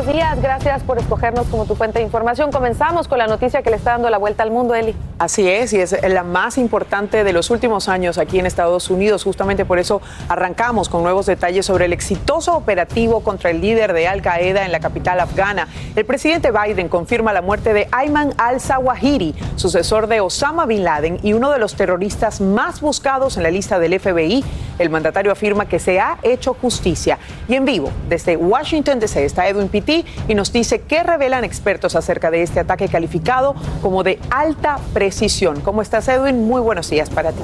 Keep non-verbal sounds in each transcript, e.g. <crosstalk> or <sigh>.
Buenos días, gracias por escogernos como tu fuente de información. Comenzamos con la noticia que le está dando la vuelta al mundo, Eli. Así es, y es la más importante de los últimos años aquí en Estados Unidos. Justamente por eso arrancamos con nuevos detalles sobre el exitoso operativo contra el líder de Al Qaeda en la capital afgana. El presidente Biden confirma la muerte de Ayman al-Zawahiri, sucesor de Osama bin Laden y uno de los terroristas más buscados en la lista del FBI. El mandatario afirma que se ha hecho justicia. Y en vivo, desde Washington DC, está Edwin Pitti y nos dice qué revelan expertos acerca de este ataque calificado como de alta ¿Cómo estás, Edwin? Muy buenos días para ti.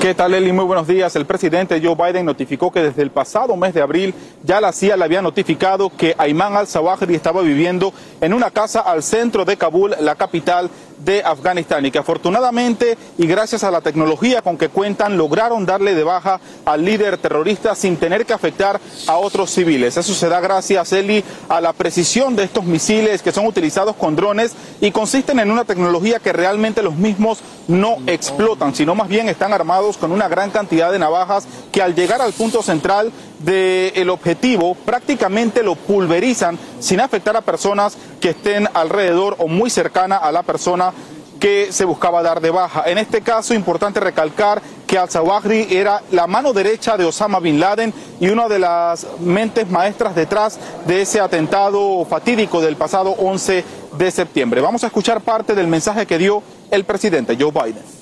¿Qué tal, Eli? Muy buenos días. El presidente Joe Biden notificó que desde el pasado mes de abril ya la CIA le había notificado que Ayman al-Zawahiri estaba viviendo en una casa al centro de Kabul, la capital de Afganistán, y que afortunadamente y gracias a la tecnología con que cuentan lograron darle de baja al líder terrorista sin tener que afectar a otros civiles. Eso se da gracias, Eli, a la precisión de estos misiles que son utilizados con drones y consisten en una tecnología que realmente los mismos no explotan, sino más bien están armados con una gran cantidad de navajas que al llegar al punto central del objetivo prácticamente lo pulverizan sin afectar a personas que estén alrededor o muy cercana a la persona que se buscaba dar de baja. En este caso, importante recalcar que al-Zawahri era la mano derecha de Osama Bin Laden y una de las mentes maestras detrás de ese atentado fatídico del pasado 11 de septiembre. Vamos a escuchar parte del mensaje que dio el presidente Joe Biden.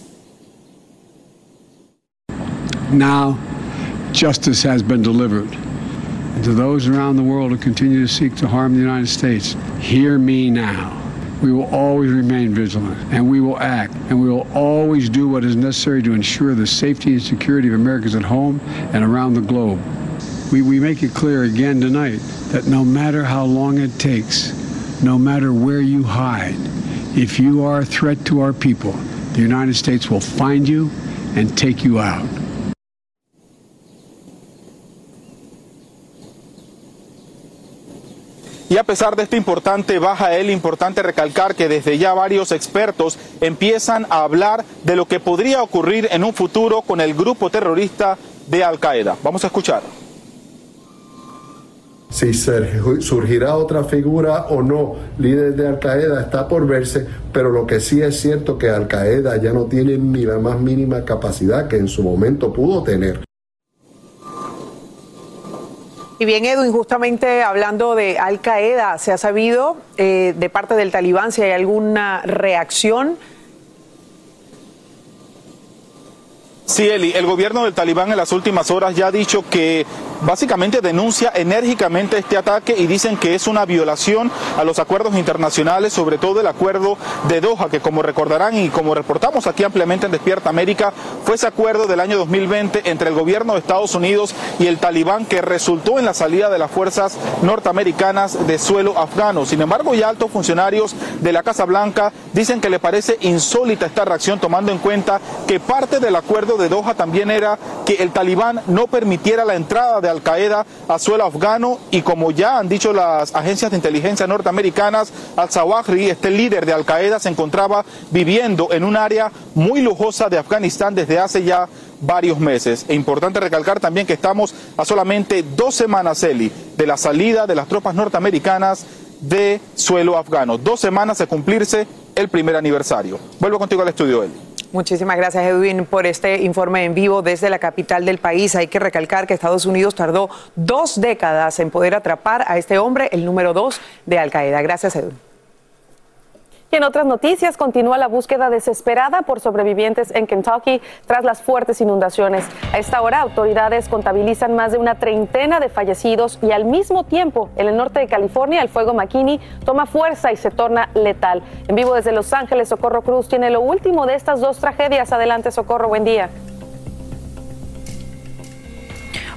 Now, justice has been delivered. And to those around the world who continue to seek to harm the United States, hear me now. We will always remain vigilant and we will act and we will always do what is necessary to ensure the safety and security of Americans at home and around the globe. We, we make it clear again tonight that no matter how long it takes, no matter where you hide, if you are a threat to our people, the United States will find you and take you out. Y a pesar de esta importante baja, es importante recalcar que desde ya varios expertos empiezan a hablar de lo que podría ocurrir en un futuro con el grupo terrorista de Al Qaeda. Vamos a escuchar. Si surgirá otra figura o no, líder de Al Qaeda, está por verse, pero lo que sí es cierto que Al Qaeda ya no tiene ni la más mínima capacidad que en su momento pudo tener. Y bien, Edwin, justamente hablando de Al Qaeda, ¿se ha sabido eh, de parte del talibán si hay alguna reacción? Sí, Eli, el gobierno del talibán en las últimas horas ya ha dicho que básicamente denuncia enérgicamente este ataque y dicen que es una violación a los acuerdos internacionales, sobre todo el acuerdo de Doha, que como recordarán y como reportamos aquí ampliamente en Despierta América, fue ese acuerdo del año 2020 entre el gobierno de Estados Unidos y el talibán que resultó en la salida de las fuerzas norteamericanas de suelo afgano. Sin embargo, ya altos funcionarios de la Casa Blanca dicen que le parece insólita esta reacción tomando en cuenta que parte del acuerdo de Doha también era que el talibán no permitiera la entrada de Al Qaeda a suelo afgano y como ya han dicho las agencias de inteligencia norteamericanas, al-Zawahri, este líder de Al Qaeda, se encontraba viviendo en un área muy lujosa de Afganistán desde hace ya varios meses. E importante recalcar también que estamos a solamente dos semanas, Eli, de la salida de las tropas norteamericanas de suelo afgano. Dos semanas de cumplirse el primer aniversario. Vuelvo contigo al estudio, Eli. Muchísimas gracias, Edwin, por este informe en vivo desde la capital del país. Hay que recalcar que Estados Unidos tardó dos décadas en poder atrapar a este hombre, el número dos de Al Qaeda. Gracias, Edwin. Y en otras noticias, continúa la búsqueda desesperada por sobrevivientes en Kentucky tras las fuertes inundaciones. A esta hora, autoridades contabilizan más de una treintena de fallecidos y al mismo tiempo, en el norte de California, el fuego McKinney toma fuerza y se torna letal. En vivo desde Los Ángeles, Socorro Cruz tiene lo último de estas dos tragedias. Adelante, Socorro, buen día.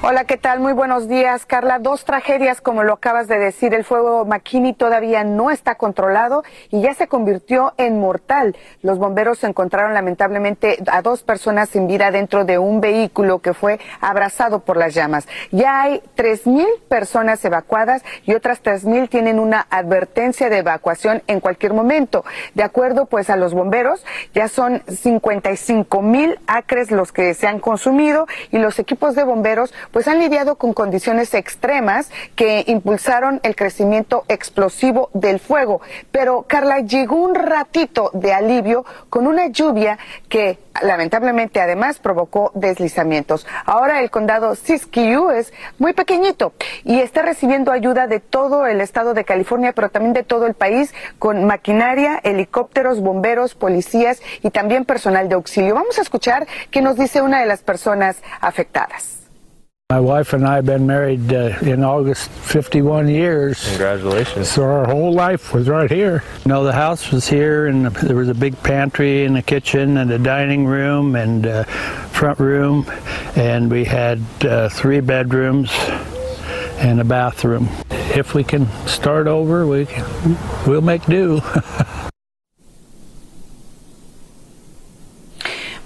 Hola, ¿qué tal? Muy buenos días, Carla. Dos tragedias, como lo acabas de decir. El fuego McKinney todavía no está controlado y ya se convirtió en mortal. Los bomberos encontraron lamentablemente a dos personas sin vida dentro de un vehículo que fue abrazado por las llamas. Ya hay tres mil personas evacuadas y otras tres mil tienen una advertencia de evacuación en cualquier momento. De acuerdo, pues, a los bomberos, ya son 55 mil acres los que se han consumido y los equipos de bomberos pues han lidiado con condiciones extremas que impulsaron el crecimiento explosivo del fuego. Pero Carla, llegó un ratito de alivio con una lluvia que lamentablemente además provocó deslizamientos. Ahora el condado Siskiyou es muy pequeñito y está recibiendo ayuda de todo el estado de California, pero también de todo el país con maquinaria, helicópteros, bomberos, policías y también personal de auxilio. Vamos a escuchar qué nos dice una de las personas afectadas. My wife and I have been married uh, in August 51 years. Congratulations. So our whole life was right here. You know, the house was here, and there was a big pantry and a kitchen and a dining room and a front room, and we had uh, three bedrooms and a bathroom. If we can start over, we can, we'll make do. <laughs>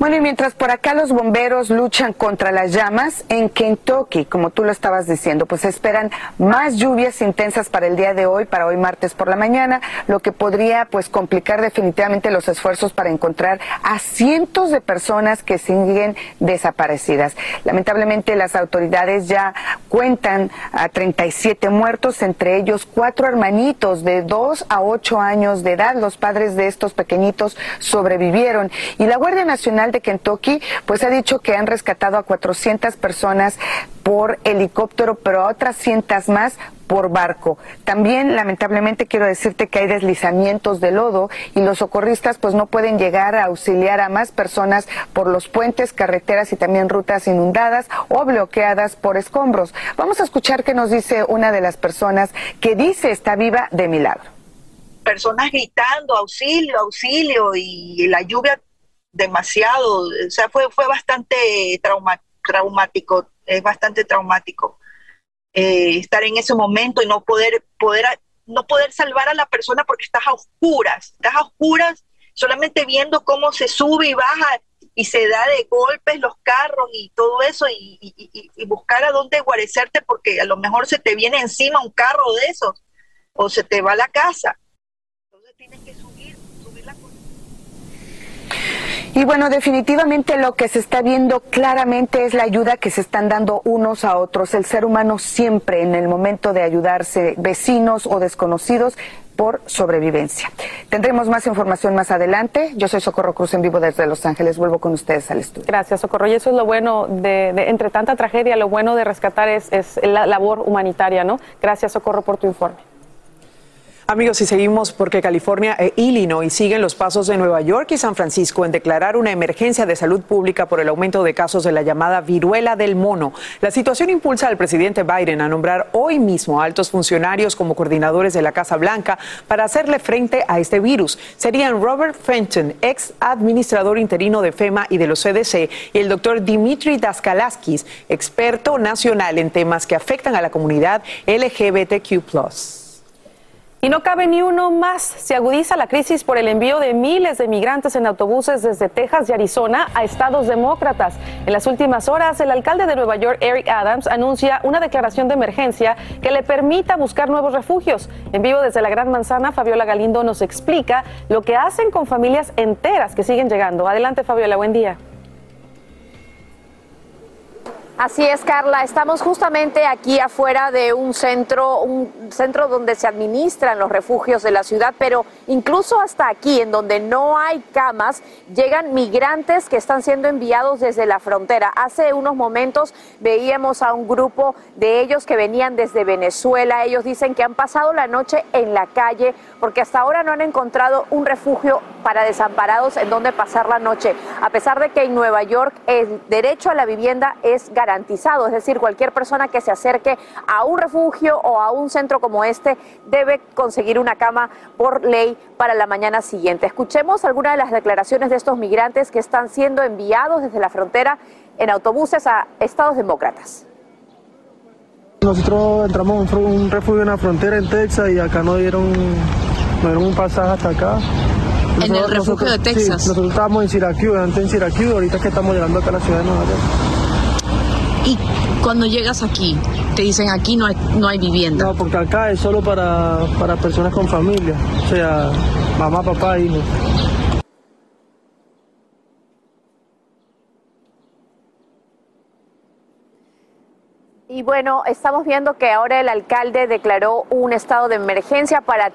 Bueno, y mientras por acá los bomberos luchan contra las llamas, en Kentucky, como tú lo estabas diciendo, pues esperan más lluvias intensas para el día de hoy, para hoy martes por la mañana, lo que podría pues complicar definitivamente los esfuerzos para encontrar a cientos de personas que siguen desaparecidas. Lamentablemente las autoridades ya cuentan a 37 muertos, entre ellos cuatro hermanitos de 2 a 8 años de edad. Los padres de estos pequeñitos sobrevivieron y la Guardia Nacional de Kentucky, pues ha dicho que han rescatado a 400 personas por helicóptero, pero a otras cientas más por barco. También, lamentablemente, quiero decirte que hay deslizamientos de lodo y los socorristas pues no pueden llegar a auxiliar a más personas por los puentes, carreteras y también rutas inundadas o bloqueadas por escombros. Vamos a escuchar qué nos dice una de las personas que dice está viva de milagro. Personas gritando auxilio, auxilio y la lluvia demasiado, o sea, fue, fue bastante traumático, es bastante traumático eh, estar en ese momento y no poder, poder, no poder salvar a la persona porque estás a oscuras, estás a oscuras solamente viendo cómo se sube y baja y se da de golpes los carros y todo eso y, buscar a dónde guarecerte porque a lo mejor se te viene encima un carro de esos o se te va la casa. Entonces tienes que subir y bueno, definitivamente lo que se está viendo claramente es la ayuda que se están dando unos a otros. El ser humano siempre en el momento de ayudarse, vecinos o desconocidos, por sobrevivencia. Tendremos más información más adelante. Yo soy Socorro Cruz en vivo desde Los Ángeles. Vuelvo con ustedes al estudio. Gracias, Socorro. Y eso es lo bueno de, entre tanta tragedia, lo bueno de rescatar es, es la labor humanitaria, ¿no? Gracias, Socorro, por tu informe. Amigos, y seguimos porque California e Illinois siguen los pasos de Nueva York y San Francisco en declarar una emergencia de salud pública por el aumento de casos de la llamada viruela del mono. La situación impulsa al presidente Biden a nombrar hoy mismo a altos funcionarios como coordinadores de la Casa Blanca para hacerle frente a este virus. Serían Robert Fenton, ex administrador interino de FEMA y de los CDC, y el doctor Dimitri Daskalaskis, experto nacional en temas que afectan a la comunidad LGBTQ. Y no cabe ni uno más. Se agudiza la crisis por el envío de miles de migrantes en autobuses desde Texas y Arizona a estados demócratas. En las últimas horas, el alcalde de Nueva York, Eric Adams, anuncia una declaración de emergencia que le permita buscar nuevos refugios. En vivo desde la Gran Manzana, Fabiola Galindo nos explica lo que hacen con familias enteras que siguen llegando. Adelante, Fabiola, buen día. Así es, Carla. Estamos justamente aquí afuera de un centro, un centro donde se administran los refugios de la ciudad, pero incluso hasta aquí, en donde no hay camas, llegan migrantes que están siendo enviados desde la frontera. Hace unos momentos veíamos a un grupo de ellos que venían desde Venezuela. Ellos dicen que han pasado la noche en la calle porque hasta ahora no han encontrado un refugio para desamparados en donde pasar la noche, a pesar de que en Nueva York el derecho a la vivienda es garantizado, es decir, cualquier persona que se acerque a un refugio o a un centro como este debe conseguir una cama por ley para la mañana siguiente. Escuchemos algunas de las declaraciones de estos migrantes que están siendo enviados desde la frontera en autobuses a estados demócratas. Nosotros entramos en un refugio en la frontera en Texas y acá nos dieron, nos dieron un pasaje hasta acá. ¿En el refugio de Texas? Sí, nosotros estábamos en Syracuse, antes en Syracuse, ahorita es que estamos llegando acá a la ciudad de Nueva York. Y cuando llegas aquí, te dicen aquí no hay, no hay vivienda. No, porque acá es solo para, para personas con familia, o sea, mamá, papá, hijos. Y bueno, estamos viendo que ahora el alcalde declaró un estado de emergencia para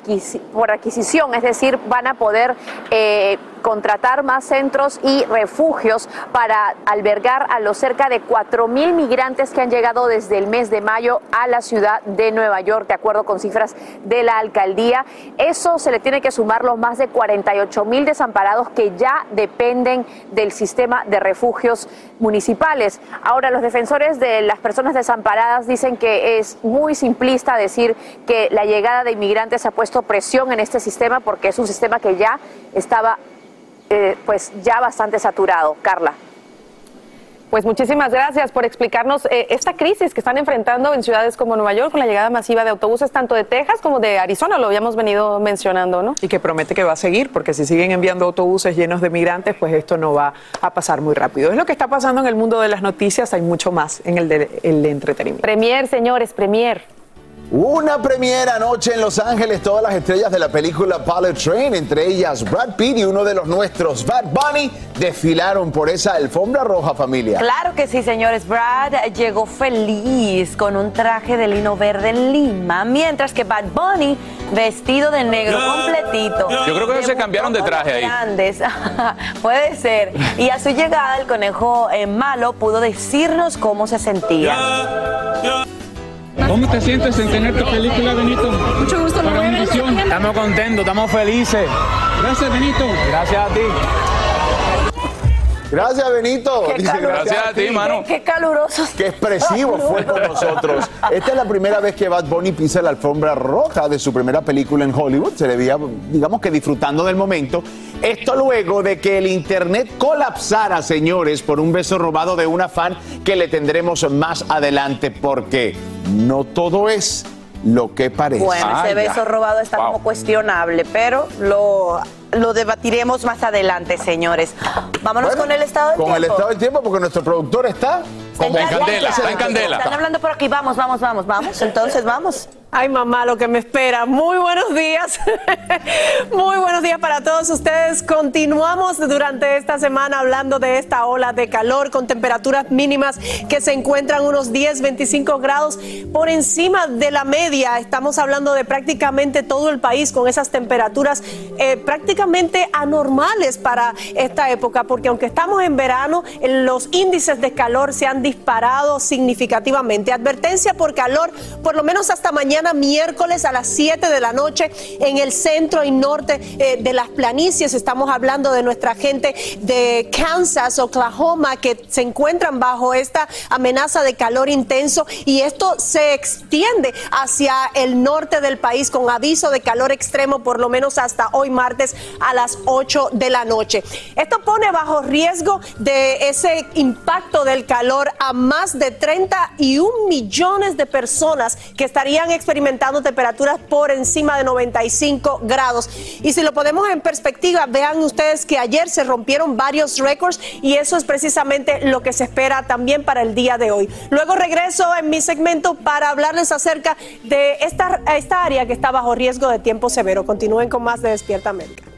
por adquisición, es decir, van a poder eh, contratar más centros y refugios para albergar a los cerca de 4 mil migrantes que han llegado desde el mes de mayo a la ciudad de Nueva York, de acuerdo con cifras de la alcaldía. Eso se le tiene que sumar los más de 48 mil desamparados que ya dependen del sistema de refugios municipales. Ahora, los defensores de las personas desamparadas dicen que es muy simplista decir que la llegada de inmigrantes ha puesto presión en este sistema porque es un sistema que ya estaba eh, pues ya bastante saturado. Carla. Pues muchísimas gracias por explicarnos eh, esta crisis que están enfrentando en ciudades como Nueva York con la llegada masiva de autobuses tanto de Texas como de Arizona, lo habíamos venido mencionando, ¿no? Y que promete que va a seguir, porque si siguen enviando autobuses llenos de migrantes, pues esto no va a pasar muy rápido. Es lo que está pasando en el mundo de las noticias, hay mucho más en el de, el de entretenimiento. Premier, señores, Premier. Una premiera anoche en Los Ángeles, todas las estrellas de la película Pilot Train, entre ellas Brad Pitt y uno de los nuestros, Bad Bunny, desfilaron por esa alfombra roja familia. Claro que sí, señores. Brad llegó feliz con un traje de lino verde lima, mientras que Bad Bunny vestido de negro completito. Yo creo que se cambiaron de traje ahí. Grandes. <laughs> Puede ser. Y a su llegada el conejo eh, malo pudo decirnos cómo se sentía. ¿Cómo te sientes en tener tu película, Benito? Mucho gusto, Para. Estamos contentos, estamos felices. Gracias, Benito. Gracias a ti. Gracias, Benito. Qué Dice, caluroso. Gracias a ti, mano. Qué caluroso. Qué expresivo <laughs> fue con nosotros. Esta es la primera vez que Bad Bunny pisa la alfombra roja de su primera película en Hollywood. Se le veía, digamos que disfrutando del momento. Esto luego de que el internet colapsara, señores, por un beso robado de una fan que le tendremos más adelante, porque no todo es lo que parece. Bueno, ese beso robado está como cuestionable, pero lo, lo debatiremos más adelante, señores. Vámonos Bueno, con el estado del Con el tiempo. estado del tiempo, porque nuestro productor está como ya, candela, está en candela. Están hablando por aquí, vamos, vamos, vamos, vamos. Entonces, vamos. Ay, mamá, lo que me espera. Muy buenos días. <laughs> Muy buenos días para todos ustedes. Continuamos durante esta semana hablando de esta ola de calor con temperaturas mínimas que se encuentran unos 10, 25 grados por encima de la media. Estamos hablando de prácticamente todo el país con esas temperaturas eh, prácticamente anormales para esta época, porque aunque estamos en verano, en los índices de calor se han disparado significativamente. Advertencia por calor, por lo menos hasta mañana miércoles a las 7 de la noche en el centro y norte eh, de las planicies. Estamos hablando de nuestra gente de Kansas, Oklahoma, que se encuentran bajo esta amenaza de calor intenso y esto se extiende hacia el norte del país con aviso de calor extremo por lo menos hasta hoy martes a las 8 de la noche. Esto pone bajo riesgo de ese impacto del calor a más de 31 millones de personas que estarían experimentando temperaturas por encima de 95 grados. Y si lo ponemos en perspectiva, vean ustedes que ayer se rompieron varios récords y eso es precisamente lo que se espera también para el día de hoy. Luego regreso en mi segmento para hablarles acerca de esta, esta área que está bajo riesgo de tiempo severo. Continúen con más de Despierta América.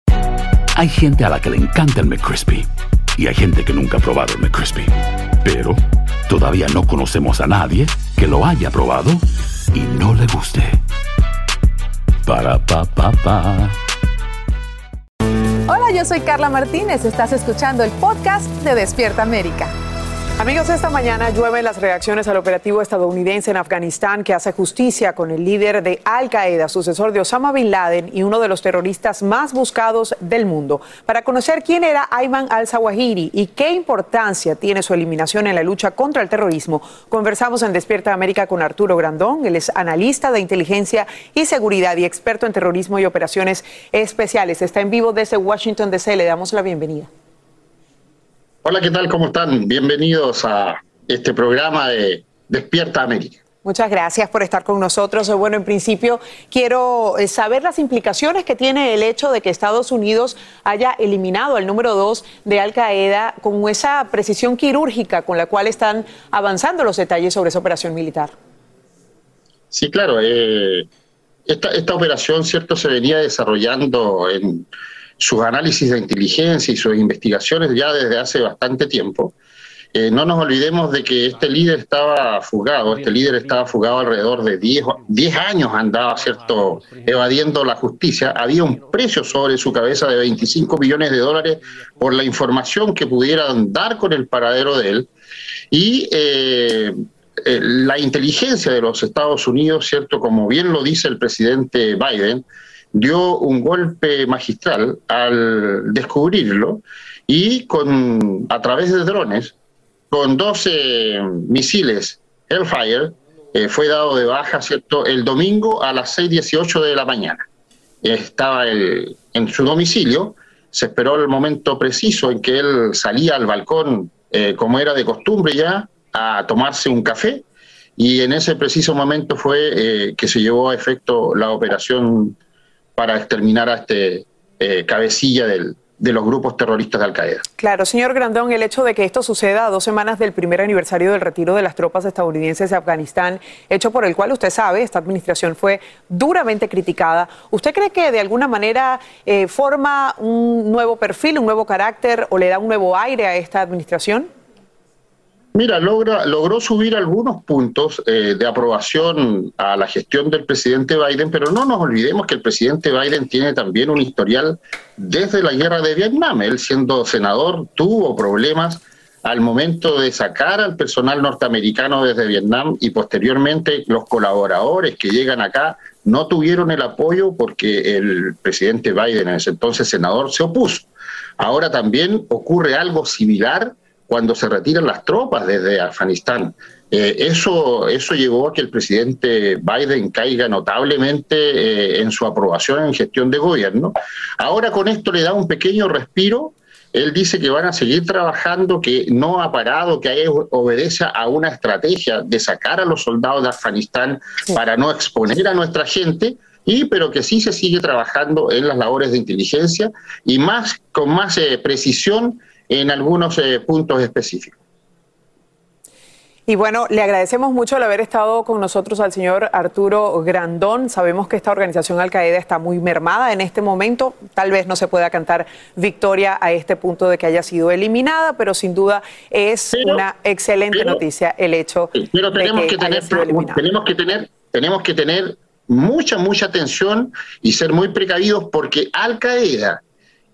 Hay gente a la que le encanta el McCrispy y hay gente que nunca ha probado el McCrispy. Pero todavía no conocemos a nadie que lo haya probado y no le guste. Para pa pa pa. Hola, yo soy Carla Martínez. Estás escuchando el podcast de Despierta América. Amigos, esta mañana llueven las reacciones al operativo estadounidense en Afganistán que hace justicia con el líder de Al Qaeda, sucesor de Osama Bin Laden y uno de los terroristas más buscados del mundo. Para conocer quién era Ayman al-Zawahiri y qué importancia tiene su eliminación en la lucha contra el terrorismo, conversamos en Despierta América con Arturo Grandón. Él es analista de inteligencia y seguridad y experto en terrorismo y operaciones especiales. Está en vivo desde Washington DC. Le damos la bienvenida. Hola, ¿qué tal? ¿Cómo están? Bienvenidos a este programa de Despierta América. Muchas gracias por estar con nosotros. Bueno, en principio quiero eh, saber las implicaciones que tiene el hecho de que Estados Unidos haya eliminado al número dos de Al Qaeda con esa precisión quirúrgica con la cual están avanzando los detalles sobre esa operación militar. Sí, claro. eh, esta, esta operación, ¿cierto?, se venía desarrollando en sus análisis de inteligencia y sus investigaciones ya desde hace bastante tiempo. Eh, no nos olvidemos de que este líder estaba fugado, este líder estaba fugado alrededor de 10, 10 años, andaba, ¿cierto?, evadiendo la justicia. Había un precio sobre su cabeza de 25 millones de dólares por la información que pudieran dar con el paradero de él. Y eh, eh, la inteligencia de los Estados Unidos, ¿cierto?, como bien lo dice el presidente Biden, dio un golpe magistral al descubrirlo y con, a través de drones, con 12 misiles Hellfire, eh, fue dado de baja ¿cierto? el domingo a las 6.18 de la mañana. Estaba el- en su domicilio, se esperó el momento preciso en que él salía al balcón, eh, como era de costumbre ya, a tomarse un café, y en ese preciso momento fue eh, que se llevó a efecto la operación para exterminar a este eh, cabecilla del- de los grupos terroristas de Al Qaeda. Claro, señor Grandón, el hecho de que esto suceda a dos semanas del primer aniversario del retiro de las tropas estadounidenses de Afganistán, hecho por el cual usted sabe, esta administración fue duramente criticada. ¿Usted cree que de alguna manera eh, forma un nuevo perfil, un nuevo carácter o le da un nuevo aire a esta administración? Mira, logra, logró subir algunos puntos eh, de aprobación a la gestión del presidente Biden, pero no nos olvidemos que el presidente Biden tiene también un historial desde la guerra de Vietnam. Él siendo senador tuvo problemas al momento de sacar al personal norteamericano desde Vietnam y posteriormente los colaboradores que llegan acá no tuvieron el apoyo porque el presidente Biden, en ese entonces senador, se opuso. Ahora también ocurre algo similar cuando se retiran las tropas desde Afganistán. Eh, eso, eso llevó a que el presidente Biden caiga notablemente eh, en su aprobación en gestión de gobierno. Ahora con esto le da un pequeño respiro. Él dice que van a seguir trabajando, que no ha parado, que ahí obedece a una estrategia de sacar a los soldados de Afganistán para no exponer a nuestra gente, y pero que sí se sigue trabajando en las labores de inteligencia y más con más eh, precisión en algunos puntos específicos. Y bueno, le agradecemos mucho el haber estado con nosotros al señor Arturo Grandón. Sabemos que esta organización Al Qaeda está muy mermada en este momento. Tal vez no se pueda cantar victoria a este punto de que haya sido eliminada, pero sin duda es una excelente noticia el hecho pero tenemos de que, que tener, tenemos que tener, tenemos que tener mucha, mucha atención y ser muy precavidos porque Al Qaeda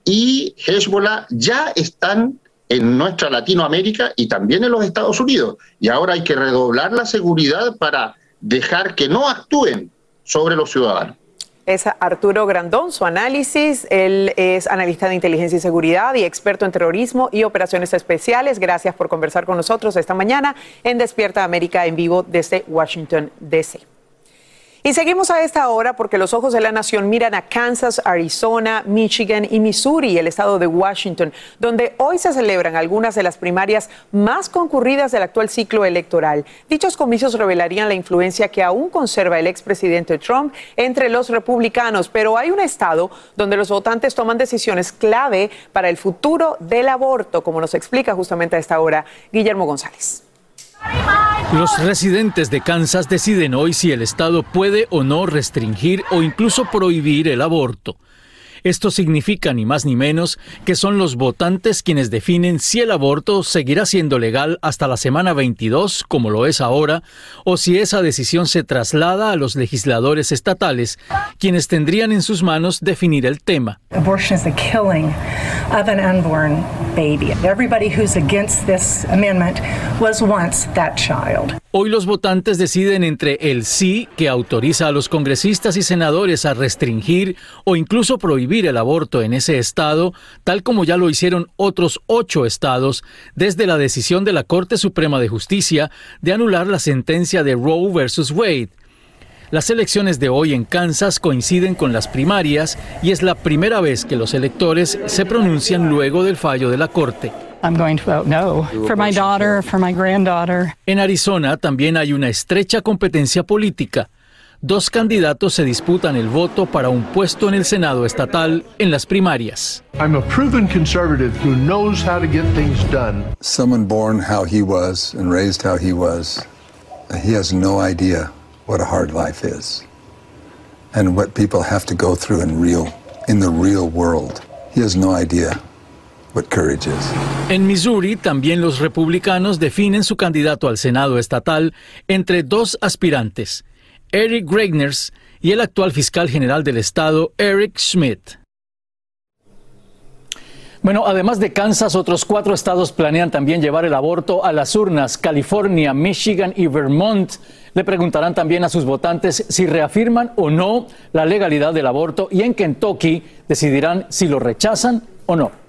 y Hezbollah ya están en nuestra Latinoamérica y también en los Estados Unidos. Y ahora hay que redoblar la seguridad para dejar que no actúen sobre los ciudadanos. Es Arturo Grandón, su análisis. Él es analista de inteligencia y seguridad y experto en terrorismo y operaciones especiales. Gracias por conversar con nosotros esta mañana en Despierta América en vivo desde Washington, D.C. Y seguimos a esta hora porque los ojos de la nación miran a Kansas, Arizona, Michigan y Missouri, el estado de Washington, donde hoy se celebran algunas de las primarias más concurridas del actual ciclo electoral. Dichos comicios revelarían la influencia que aún conserva el expresidente Trump entre los republicanos, pero hay un estado donde los votantes toman decisiones clave para el futuro del aborto, como nos explica justamente a esta hora Guillermo González. Los residentes de Kansas deciden hoy si el Estado puede o no restringir o incluso prohibir el aborto. Esto significa ni más ni menos que son los votantes quienes definen si el aborto seguirá siendo legal hasta la semana 22, como lo es ahora, o si esa decisión se traslada a los legisladores estatales, quienes tendrían en sus manos definir el tema. Abortion is the killing of an unborn baby. Everybody who's against this amendment was once that child. Hoy los votantes deciden entre el sí, que autoriza a los congresistas y senadores a restringir o incluso prohibir el aborto en ese estado, tal como ya lo hicieron otros ocho estados desde la decisión de la Corte Suprema de Justicia de anular la sentencia de Roe versus Wade. Las elecciones de hoy en Kansas coinciden con las primarias y es la primera vez que los electores se pronuncian luego del fallo de la Corte. I'm going to vote no for my daughter, for my granddaughter. En Arizona también hay una estrecha competencia política. Dos candidatos se disputan el voto para un puesto en el Senado estatal en las primarias. I'm a proven conservative who knows how to get things done. Someone born how he was and raised how he was, he has no idea what a hard life is and what people have to go through in real in the real world. He has no idea what courage is. En Missouri también los republicanos definen su candidato al Senado estatal entre dos aspirantes, Eric Gregners y el actual fiscal general del estado, Eric Schmidt. Bueno, además de Kansas, otros cuatro estados planean también llevar el aborto a las urnas. California, Michigan y Vermont le preguntarán también a sus votantes si reafirman o no la legalidad del aborto y en Kentucky decidirán si lo rechazan o no.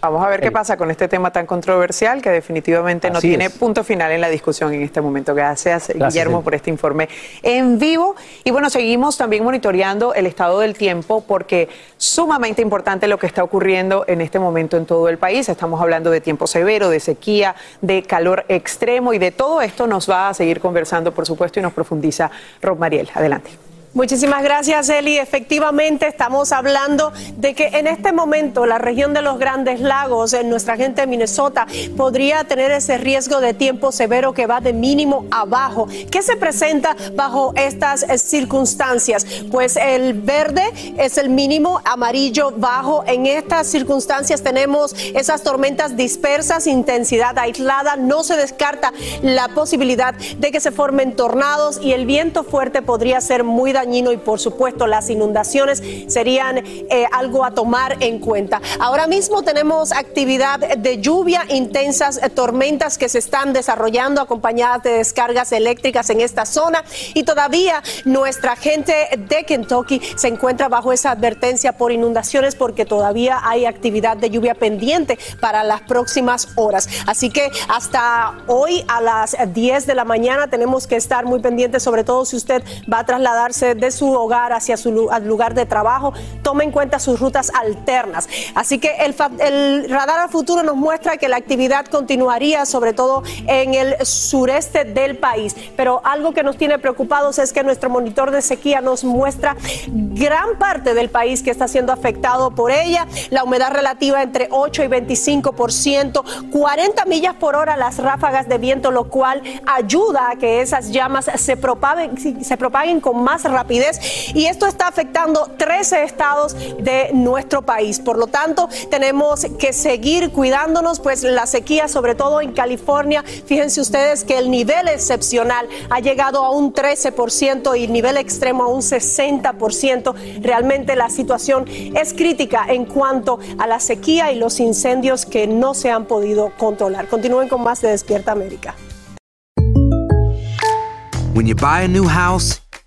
Vamos a ver qué pasa con este tema tan controversial que definitivamente no tiene es. punto final en la discusión en este momento. Gracias, Gracias, Guillermo, por este informe en vivo. Y bueno, seguimos también monitoreando el estado del tiempo porque sumamente importante lo que está ocurriendo en este momento en todo el país. Estamos hablando de tiempo severo, de sequía, de calor extremo y de todo esto nos va a seguir conversando, por supuesto, y nos profundiza Rob Mariel. Adelante. Muchísimas gracias, Eli. Efectivamente, estamos hablando de que en este momento la región de los Grandes Lagos, en nuestra gente de Minnesota, podría tener ese riesgo de tiempo severo que va de mínimo a bajo. ¿Qué se presenta bajo estas eh, circunstancias? Pues el verde es el mínimo, amarillo bajo. En estas circunstancias tenemos esas tormentas dispersas, intensidad aislada. No se descarta la posibilidad de que se formen tornados y el viento fuerte podría ser muy dañino y por supuesto las inundaciones serían eh, algo a tomar en cuenta. Ahora mismo tenemos actividad de lluvia, intensas eh, tormentas que se están desarrollando acompañadas de descargas eléctricas en esta zona y todavía nuestra gente de Kentucky se encuentra bajo esa advertencia por inundaciones porque todavía hay actividad de lluvia pendiente para las próximas horas. Así que hasta hoy a las 10 de la mañana tenemos que estar muy pendientes, sobre todo si usted va a trasladarse de su hogar hacia su lugar de trabajo. Tome en cuenta sus rutas alternas. Así que el, radar a futuro nos muestra que la actividad continuaría, sobre todo en el sureste del país. Pero algo que nos tiene preocupados es que nuestro monitor de sequía nos muestra gran parte del país que está siendo afectado por ella. La humedad relativa entre 8 y 25%, 40 millas por hora las ráfagas de viento, lo cual ayuda a que esas llamas se propaguen, se propaguen con más rapidez. Y esto está afectando 13 estados de nuestro país. Por lo tanto, tenemos que seguir cuidándonos, pues la sequía, sobre todo en California, fíjense ustedes que el nivel excepcional ha llegado a un 13% y el nivel extremo a un 60%. Realmente la situación es crítica en cuanto a la sequía y los incendios que no se han podido controlar. Continúen con más de Despierta América. When you buy a new house,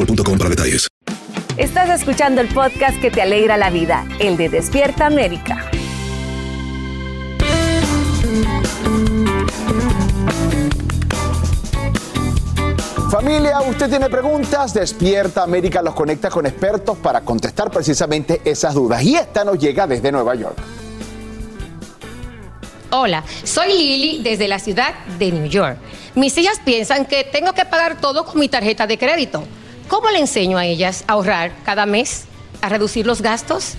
boostmobile.com para detalles. Estás escuchando el podcast que te alegra la vida, el de Despierta América. Familia, usted tiene preguntas, Despierta América los conecta con expertos para contestar precisamente esas dudas. Y esta nos llega desde Nueva York. Hola, soy Lili desde la ciudad de New York. Mis hijas piensan que tengo que pagar todo con mi tarjeta de crédito. ¿Cómo le enseño a ellas a ahorrar cada mes, a reducir los gastos?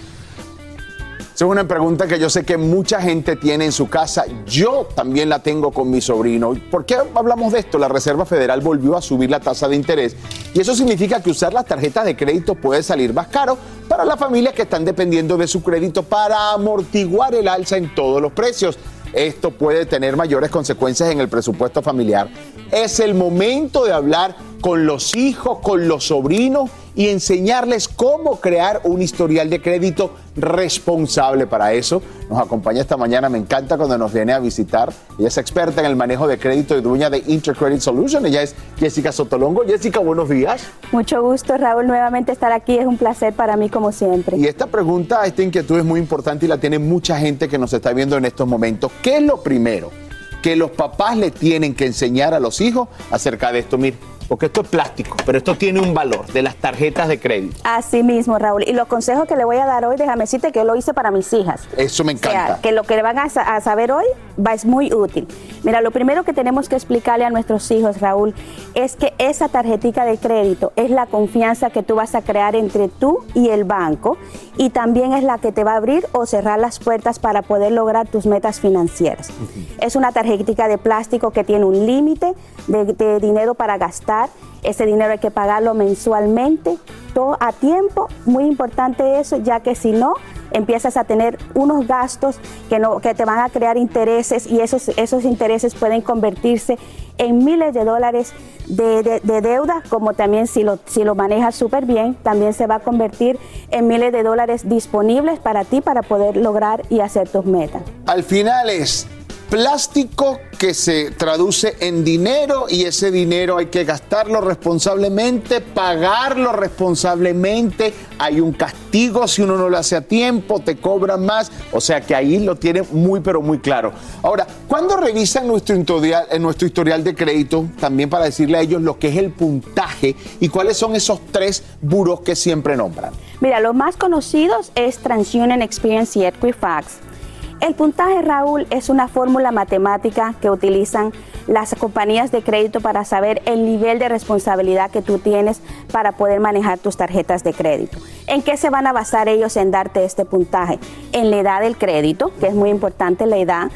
Esa es una pregunta que yo sé que mucha gente tiene en su casa. Yo también la tengo con mi sobrino. ¿Por qué hablamos de esto? La Reserva Federal volvió a subir la tasa de interés y eso significa que usar las tarjetas de crédito puede salir más caro para las familias que están dependiendo de su crédito para amortiguar el alza en todos los precios. Esto puede tener mayores consecuencias en el presupuesto familiar. Es el momento de hablar con los hijos, con los sobrinos y enseñarles cómo crear un historial de crédito responsable para eso. Nos acompaña esta mañana, me encanta cuando nos viene a visitar. Ella es experta en el manejo de crédito y dueña de Intercredit Solution. Ella es Jessica Sotolongo. Jessica, buenos días. Mucho gusto, Raúl, nuevamente estar aquí. Es un placer para mí como siempre. Y esta pregunta, esta inquietud es muy importante y la tiene mucha gente que nos está viendo en estos momentos. ¿Qué es lo primero que los papás le tienen que enseñar a los hijos acerca de esto? Mire porque esto es plástico, pero esto tiene un valor de las tarjetas de crédito. Así mismo, Raúl. Y los consejos que le voy a dar hoy, déjame decirte que yo lo hice para mis hijas. Eso me encanta. O sea, que lo que le van a, a saber hoy va, es muy útil. Mira, lo primero que tenemos que explicarle a nuestros hijos, Raúl, es que esa tarjetita de crédito es la confianza que tú vas a crear entre tú y el banco y también es la que te va a abrir o cerrar las puertas para poder lograr tus metas financieras. Es una tarjetita de plástico que tiene un límite de, de dinero para gastar Ese dinero hay que pagarlo mensualmente, todo a tiempo. Muy importante eso, ya que si no, empiezas a tener unos gastos que, no, que te van a crear intereses y esos, esos intereses pueden convertirse en miles de dólares de, de- de deuda, como también si lo, si lo manejas súper bien, también se va a convertir en miles de dólares disponibles para ti para poder lograr y hacer tus metas. Al final es plástico que se traduce en dinero y ese dinero hay que gastarlo responsablemente, pagarlo responsablemente, hay un castigo si uno no lo hace a tiempo, te cobran más, o sea que ahí lo tiene muy pero muy claro. Ahora, cuando revisan nuestro historial, en nuestro historial de crédito, también para decirle a ellos lo que es el puntaje y cuáles son esos tres buros que siempre nombran. Mira, los más conocidos es TransUnion Experience y Equifax. El puntaje, Raúl, es una fórmula matemática que utilizan las compañías de crédito para saber el nivel de responsabilidad que tú tienes para poder manejar tus tarjetas de crédito. ¿En qué se van a basar ellos en darte este puntaje? En la edad del crédito, que es muy importante la edad.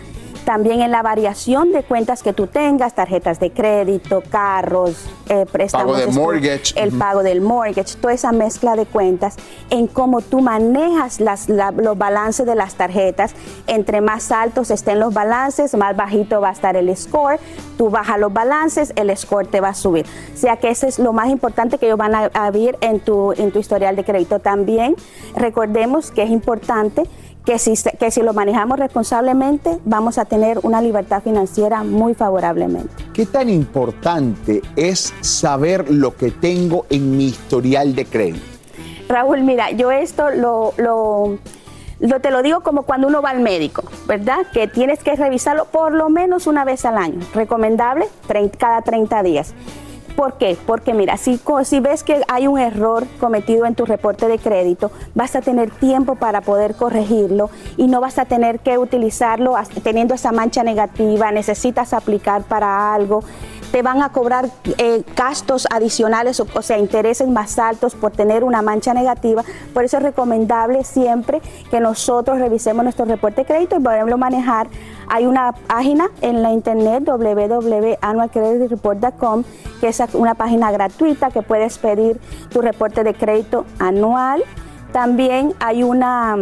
También en la variación de cuentas que tú tengas, tarjetas de crédito, carros, eh, préstamos. de estu- mortgage. El pago del mortgage, toda esa mezcla de cuentas, en cómo tú manejas las- la- los balances de las tarjetas. Entre más altos estén los balances, más bajito va a estar el score. Tú bajas los balances, el score te va a subir. O sea que eso es lo más importante que ellos van a, a ver en tu, en tu historial de crédito. También recordemos que es importante que si, que si lo manejamos responsablemente, vamos a tener una libertad financiera muy favorablemente. ¿Qué tan importante es saber lo que tengo en mi historial de crédito? Raúl, mira, yo esto lo, lo, lo- te lo digo como cuando uno va al médico, ¿verdad? Que tienes que revisarlo por lo menos una vez al año. Recomendable cada 30 días. ¿Por qué? Porque mira, si, ves que hay un error cometido en tu reporte de crédito, vas a tener tiempo para poder corregirlo y no vas a tener que utilizarlo teniendo esa mancha negativa, necesitas aplicar para algo, te van a cobrar eh, gastos adicionales, o, sea, intereses más altos por tener una mancha negativa. Por eso es recomendable siempre que nosotros revisemos nuestro reporte de crédito y podemos manejar. Hay una página en la internet www.annualcreditreport.com que es una página gratuita que puedes pedir tu reporte de crédito anual. También hay una,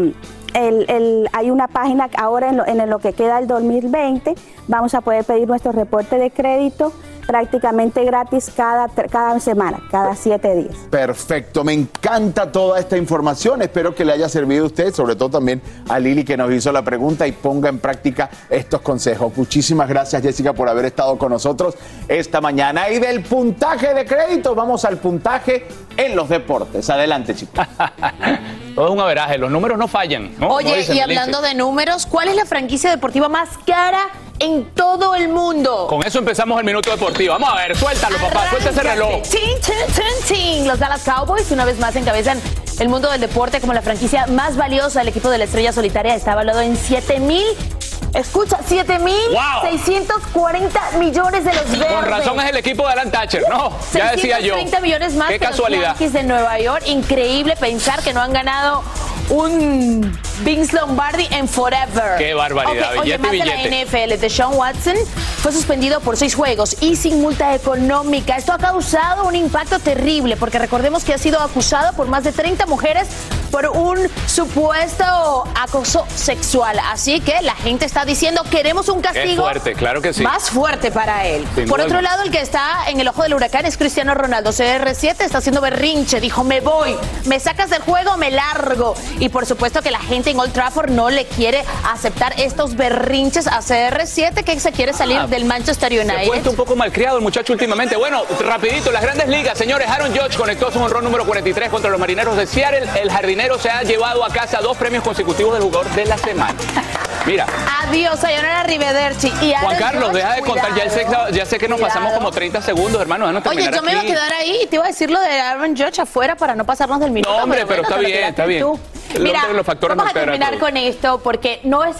el- el- hay una página ahora en lo, en lo que queda el 2020, vamos a poder pedir nuestro reporte de crédito prácticamente gratis cada, cada semana, cada siete días. Perfecto, me encanta toda esta información. Espero que le haya servido a usted, sobre todo también a Lili que nos hizo la pregunta y ponga en práctica estos consejos. Muchísimas gracias, Jessica, por haber estado con nosotros esta mañana. Y del puntaje de crédito, vamos al puntaje en los deportes. Adelante, chicos. <laughs> Todo es un averaje, los números no fallan. ¿no? Oye, dicen, y hablando de números, ¿cuál es la franquicia deportiva más cara en todo el mundo? Con eso empezamos el minuto deportivo. Vamos a ver, suéltalo, papá, suelta ese reloj. Tin, tin, tin, tin. Los Dallas Cowboys una vez más encabezan el mundo del deporte como la franquicia más valiosa. El equipo de la estrella solitaria está evaluado en 7 mil. Escucha, 7 mil 640 millones de los verdes. Con razón es el equipo de Alan Thatcher, no, ya decía yo. 630 millones más Qué que casualidad. los Yankees de Nueva York. Increíble pensar que no han ganado un Vince Lombardi en forever. Qué barbaridad, Ok, oye, billete, más de billete. la NFL, Deshaun Watson fue suspendido por seis juegos y sin multa económica. Esto ha causado un impacto terrible porque recordemos que ha sido acusado por más de 30 mujeres por un supuesto acoso sexual. Así que la gente está diciendo queremos un castigo fuerte, claro que sí. más fuerte para él. Sin Por otro lado, el que está en el ojo del huracán es Cristiano Ronaldo. CR7 está haciendo berrinche. Dijo, me voy, me sacas del juego, me largo. Y por supuesto que la gente en Old Trafford no le quiere aceptar estos berrinches a CR7 que se quiere salir Ah, del Manchester Se ha United. puesto un poco malcriado el muchacho últimamente. Bueno, rapidito, las grandes ligas, señores. Aaron Judge conectó su honrón número 43 contra los marineros de Seattle. El jardinero se ha llevado a casa dos premios consecutivos del jugador de la semana. Mira, Adiós, Sayonara Arrivederci. Y Juan Carlos, deja de contar. Ya sé, ya sé que nos cuidado. pasamos como 30 segundos, hermano. Oye, yo me iba a quedar ahí y te iba a decir lo de Aaron Judge afuera para no pasarnos del minuto. No, hombre, pero bueno, está bien, está bien. tú. Mira, los factores vamos a terminar con esto porque no es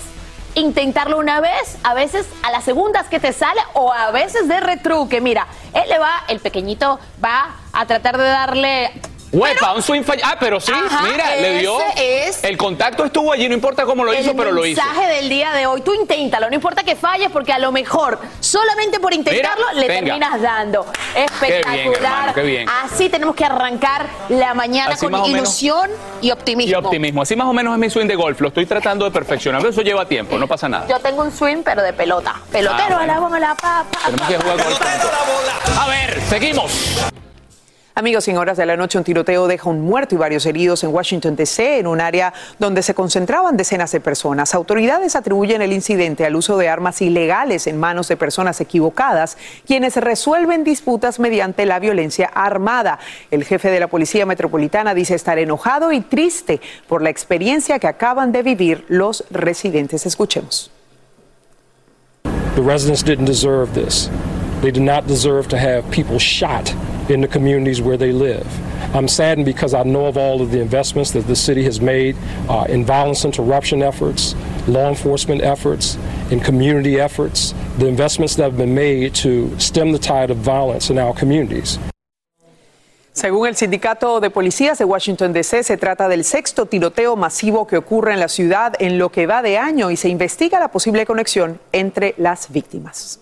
intentarlo una vez, a veces a las segundas que te sale o a veces de retruque. Mira, él le va, el pequeñito va a tratar de darle Huepa, un swing fallado. Ah, pero sí, Ajá, mira, le dio. es el contacto estuvo allí, no importa cómo lo hizo, pero lo hizo. El mensaje del día de hoy, tú inténtalo, no importa que falles, porque a lo mejor solamente por intentarlo Mira, le venga. terminas dando. Espectacular. Qué bien, hermano, qué bien. Así tenemos que arrancar la mañana Así con o menos. ilusión y optimismo. Y optimismo. Así más o menos es mi swing de golf. Lo estoy tratando de perfeccionar. Pero eso lleva tiempo, no pasa nada. Yo tengo un swing, pero de pelota. Pelotero Ah, a la bueno. bola, la papa. Tenemos que jugar golf pronto. A ver, seguimos. Amigos, en horas de la noche un tiroteo deja un muerto y varios heridos en Washington, D.C., en un área donde se concentraban decenas de personas. Autoridades atribuyen el incidente al uso de armas ilegales en manos de personas equivocadas, quienes resuelven disputas mediante la violencia armada. El jefe de la Policía Metropolitana dice estar enojado y triste por la experiencia que acaban de vivir los residentes. Escuchemos. The residents didn't deserve this. They did not deserve to have people shot in the communities where they live. I'm saddened because I know of all of the investments that the city has made uh, in violence interruption efforts, law enforcement efforts, in community efforts, the investments that have been made to stem the tide of violence in our communities. Según el sindicato de policías de Washington, D.C., se trata del sexto tiroteo masivo que ocurre en la ciudad en lo que va de año y se investiga la posible conexión entre las víctimas.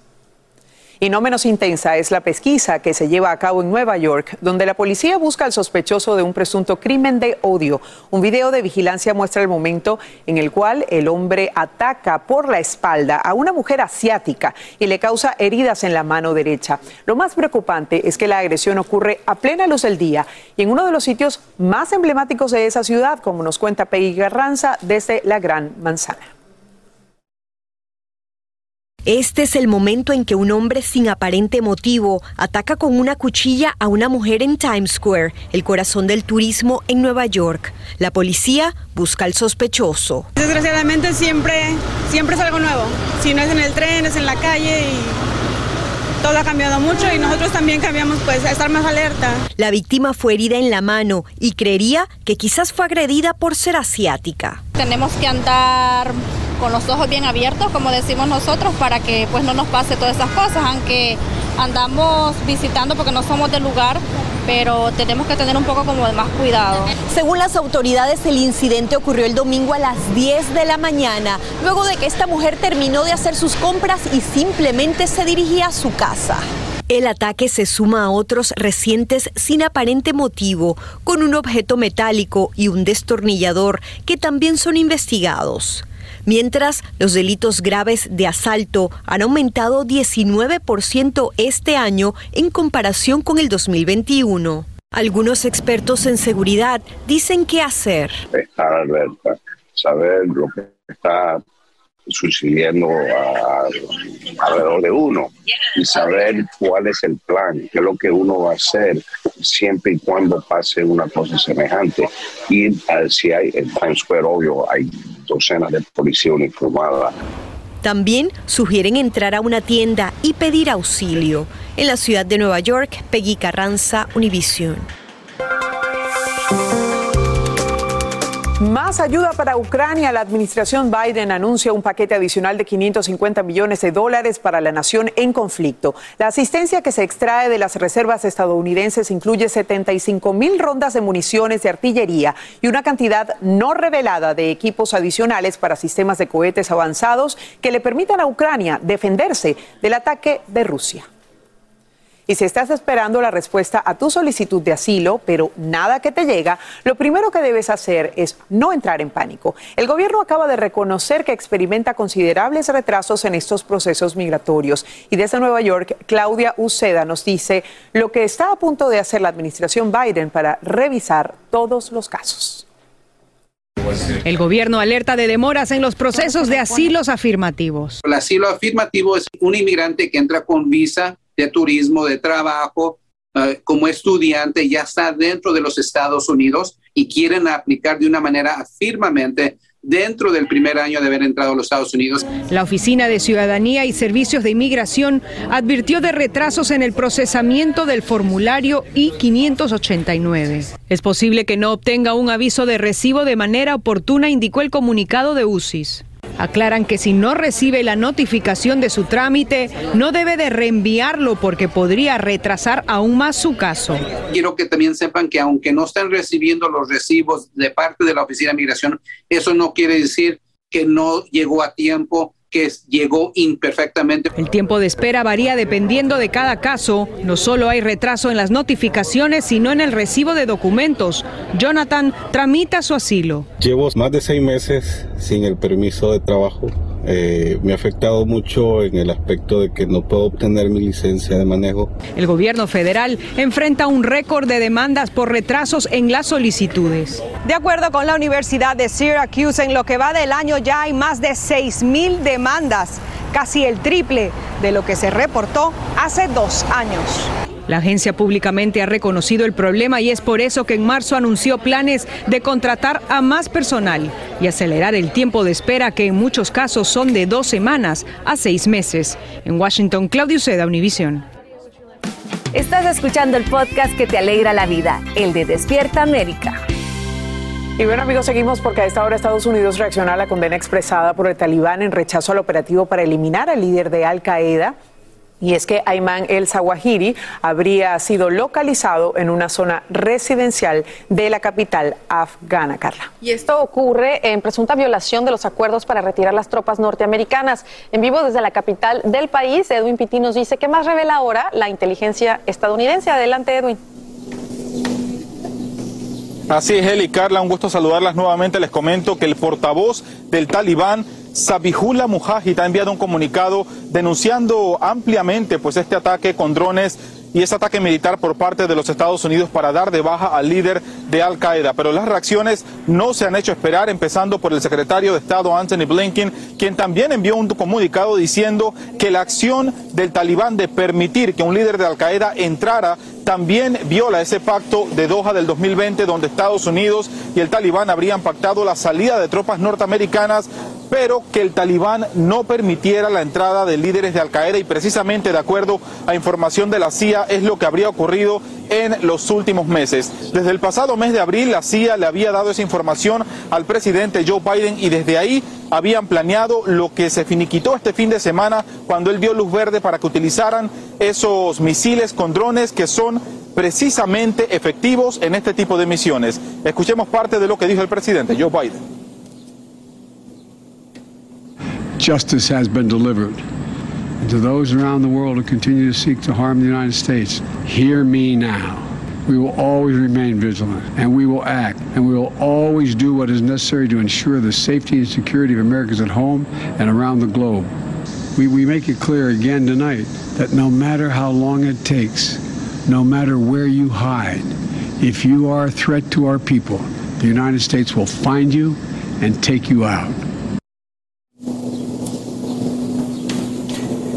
Y no menos intensa es la pesquisa que se lleva a cabo en Nueva York, donde la policía busca al sospechoso de un presunto crimen de odio. Un video de vigilancia muestra el momento en el cual el hombre ataca por la espalda a una mujer asiática y le causa heridas en la mano derecha. Lo más preocupante es que la agresión ocurre a plena luz del día y en uno de los sitios más emblemáticos de esa ciudad, como nos cuenta Peggy Garranza desde la Gran Manzana. Este es el momento en que un hombre sin aparente motivo ataca con una cuchilla a una mujer en Times Square, el corazón del turismo en Nueva York. La policía busca al sospechoso. Desgraciadamente siempre, siempre es algo nuevo. Si no es en el tren, es en la calle y todo ha cambiado mucho y nosotros también cambiamos pues a estar más alerta. La víctima fue herida en la mano y creería que quizás fue agredida por ser asiática. Tenemos que andar con los ojos bien abiertos, como decimos nosotros, para que pues no nos pase todas esas cosas, aunque andamos visitando porque no somos del lugar, pero tenemos que tener un poco como de más cuidado. Según las autoridades, el incidente ocurrió el domingo a las 10 de la mañana, luego de que esta mujer terminó de hacer sus compras y simplemente se dirigía a su casa. El ataque se suma a otros recientes sin aparente motivo, con un objeto metálico y un destornillador que también son investigados. Mientras, los delitos graves de asalto han aumentado 19% este año en comparación con el 2021. Algunos expertos en seguridad dicen qué hacer. estar alerta, saber lo que está sucediendo a- alrededor de uno y saber cuál es el plan, qué es lo que uno va a hacer siempre y cuando pase una cosa semejante. Y eh, si hay en Times obvio, hay docenas de policía uniformada. También sugieren entrar a una tienda y pedir auxilio. En la ciudad de Nueva York, Peggy Carranza, Univision. Más ayuda para Ucrania. La administración Biden anuncia un paquete adicional de 550 millones de dólares para la nación en conflicto. La asistencia que se extrae de las reservas estadounidenses incluye 75 mil rondas de municiones de artillería y una cantidad no revelada de equipos adicionales para sistemas de cohetes avanzados que le permitan a Ucrania defenderse del ataque de Rusia. Y si estás esperando la respuesta a tu solicitud de asilo, pero nada que te llega, lo primero que debes hacer es no entrar en pánico. El gobierno acaba de reconocer que experimenta considerables retrasos en estos procesos migratorios. Y desde Nueva York, Claudia Uceda nos dice lo que está a punto de hacer la administración Biden para revisar todos los casos. El gobierno alerta de demoras en los procesos de asilos afirmativos. El asilo afirmativo es un inmigrante que entra con visa de turismo, de trabajo, eh, como estudiante, ya está dentro de los Estados Unidos y quieren aplicar de una manera afirmamente dentro del primer año de haber entrado a los Estados Unidos. La Oficina de Ciudadanía y Servicios de Inmigración advirtió de retrasos en el procesamiento del formulario I-589. Es posible que no obtenga un aviso de recibo de manera oportuna, indicó el comunicado de UCIS. Aclaran que si no recibe la notificación de su trámite, no debe de reenviarlo porque podría retrasar aún más su caso. Quiero que también sepan que aunque no estén recibiendo los recibos de parte de la Oficina de Migración, eso no quiere decir que no llegó a tiempo que llegó imperfectamente. El tiempo de espera varía dependiendo de cada caso. No solo hay retraso en las notificaciones, sino en el recibo de documentos. Jonathan tramita su asilo. Llevo más de seis meses sin el permiso de trabajo. Eh, me ha afectado mucho en el aspecto de que no puedo obtener mi licencia de manejo. El gobierno federal enfrenta un récord de demandas por retrasos en las solicitudes. De acuerdo con la Universidad de Syracuse, en lo que va del año ya hay más de 6.000 demandas, casi el triple de lo que se reportó hace dos años. La agencia públicamente ha reconocido el problema y es por eso que en marzo anunció planes de contratar a más personal y acelerar el tiempo de espera que en muchos casos son de dos semanas a seis meses. En Washington, Claudio Seda, Univision. Estás escuchando el podcast que te alegra la vida, el de Despierta América. Y bueno amigos, seguimos porque a esta hora Estados Unidos reacciona a la condena expresada por el talibán en rechazo al operativo para eliminar al líder de Al Qaeda y es que Ayman el Zawahiri habría sido localizado en una zona residencial de la capital afgana, Carla. Y esto ocurre en presunta violación de los acuerdos para retirar las tropas norteamericanas. En vivo desde la capital del país, Edwin Pitti nos dice qué más revela ahora la inteligencia estadounidense. Adelante, Edwin. Así es, Eli Carla, un gusto saludarlas nuevamente. Les comento que el portavoz del talibán Sabihullah Mujahid ha enviado un comunicado denunciando ampliamente pues este ataque con drones y ese ataque militar por parte de los Estados Unidos para dar de baja al líder de Al Qaeda. Pero las reacciones no se han hecho esperar, empezando por el secretario de Estado Anthony Blinken, quien también envió un comunicado diciendo que la acción del talibán de permitir que un líder de Al Qaeda entrara también viola ese pacto de Doha del 2020 donde Estados Unidos y el talibán habrían pactado la salida de tropas norteamericanas pero que el talibán no permitiera la entrada de líderes de Al Qaeda. Y precisamente de acuerdo a información de la CIA es lo que habría ocurrido en los últimos meses. Desde el pasado mes de abril la CIA le había dado esa información al presidente Joe Biden y desde ahí habían planeado lo que se finiquitó este fin de semana cuando él dio luz verde para que utilizaran esos misiles con drones que son precisamente efectivos en este tipo de misiones. Escuchemos parte de lo que dijo el presidente Joe Biden. justice has been delivered. And to those around the world who continue to seek to harm the United States, hear me now. We will always remain vigilant and we will act and we will always do what is necessary to ensure the safety and security of Americans at home and around the globe. We, we make it clear again tonight that no matter how long it takes, no matter where you hide, if you are a threat to our people, the United States will find you and take you out.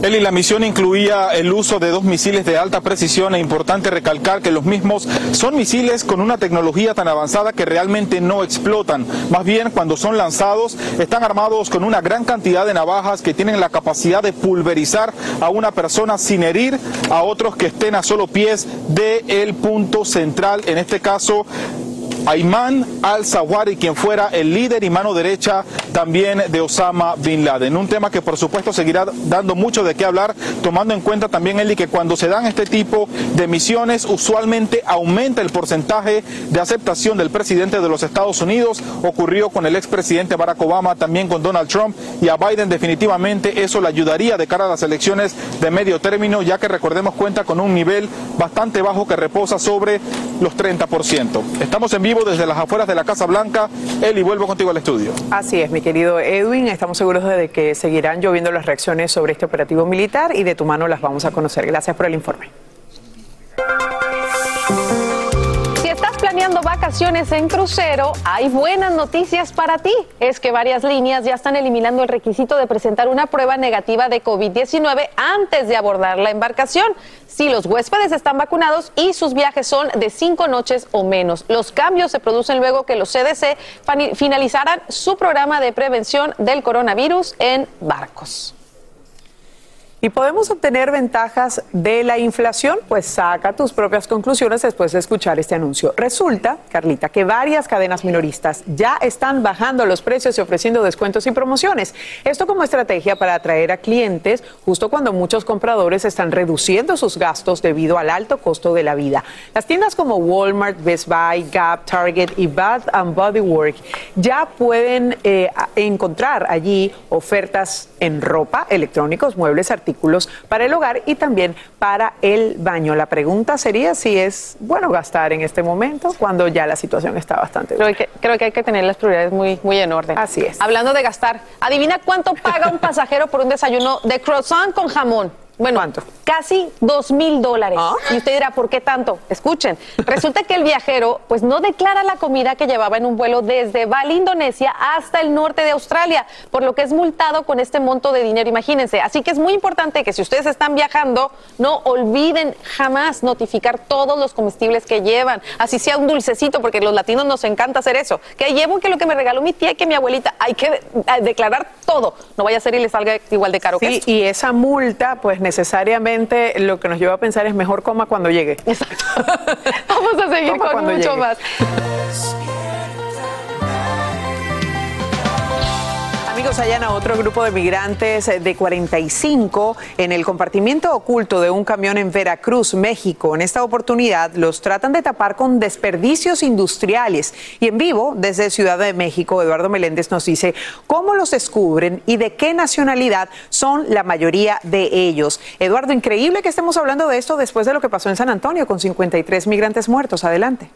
Eli, la misión incluía el uso de dos misiles de alta precisión. Es importante recalcar que los mismos son misiles con una tecnología tan avanzada que realmente no explotan. Más bien, cuando son lanzados, están armados con una gran cantidad de navajas que tienen la capacidad de pulverizar a una persona sin herir a otros que estén a solo pies del punto central. En este caso, Ayman al-Zawahiri, quien fuera el líder y mano derecha también de Osama Bin Laden. Un tema que por supuesto seguirá dando mucho de qué hablar, tomando en cuenta también, Eli, que cuando se dan este tipo de misiones, usualmente aumenta el porcentaje de aceptación del presidente de los Estados Unidos. Ocurrió con el expresidente Barack Obama, también con Donald Trump, y a Biden definitivamente eso le ayudaría de cara a las elecciones de medio término, ya que recordemos cuenta con un nivel bastante bajo que reposa sobre los 30%. Estamos en vivo desde las afueras de la Casa Blanca. Eli, vuelvo contigo al estudio. Así es, mi querido Edwin. Estamos seguros de que seguirán lloviendo las reacciones sobre este operativo militar y de tu mano las vamos a conocer. Gracias por el informe. Vacaciones en crucero, hay buenas noticias para ti. Es que varias líneas ya están eliminando el requisito de presentar una prueba negativa de COVID-19 antes de abordar la embarcación, si los huéspedes están vacunados y sus viajes son de cinco noches o menos. Los cambios se producen luego que los CDC finalizaran su programa de prevención del coronavirus en barcos. ¿Y podemos obtener ventajas de la inflación? Pues saca tus propias conclusiones después de escuchar este anuncio. Resulta, Carlita, que varias cadenas minoristas ya están bajando los precios y ofreciendo descuentos y promociones. Esto como estrategia para atraer a clientes justo cuando muchos compradores están reduciendo sus gastos debido al alto costo de la vida. Las tiendas como Walmart, Best Buy, Gap, Target y Bath and Body Work ya pueden eh, encontrar allí ofertas en ropa, electrónicos, muebles, artículos para el hogar y también para el baño. La pregunta sería si es bueno gastar en este momento cuando ya la situación está bastante creo que, creo que hay que tener las prioridades muy, muy en orden. Así es. Hablando de gastar, adivina cuánto paga un pasajero por un desayuno de croissant con jamón. Bueno, casi dos mil dólares. Ah. Y usted dirá, ¿por qué tanto? Escuchen, resulta que el viajero pues no declara la comida que llevaba en un vuelo desde Bali, Indonesia, hasta el norte de Australia, por lo que es multado con este monto de dinero, imagínense. Así que es muy importante que si ustedes están viajando, no olviden jamás notificar todos los comestibles que llevan, así sea un dulcecito, porque los latinos nos encanta hacer eso. Que llevo que lo que me regaló mi tía y que mi abuelita, hay que de- declarar todo. No vaya a ser y le salga igual de caro que Sí, esto. y esa multa, pues necesariamente lo que nos lleva a pensar es mejor coma cuando llegue. <laughs> Vamos a seguir con mucho llegue. más. Amigos, hallan a otro grupo de migrantes eh, de 45 en el compartimiento oculto de un camión en Veracruz, México. En esta oportunidad los tratan de tapar con desperdicios industriales. Y en vivo, desde Ciudad de México, Eduardo Meléndez nos dice cómo los descubren y de qué nacionalidad son la mayoría de ellos. Eduardo, increíble que estemos hablando de esto después de lo que pasó en San Antonio con 53 migrantes muertos. Adelante.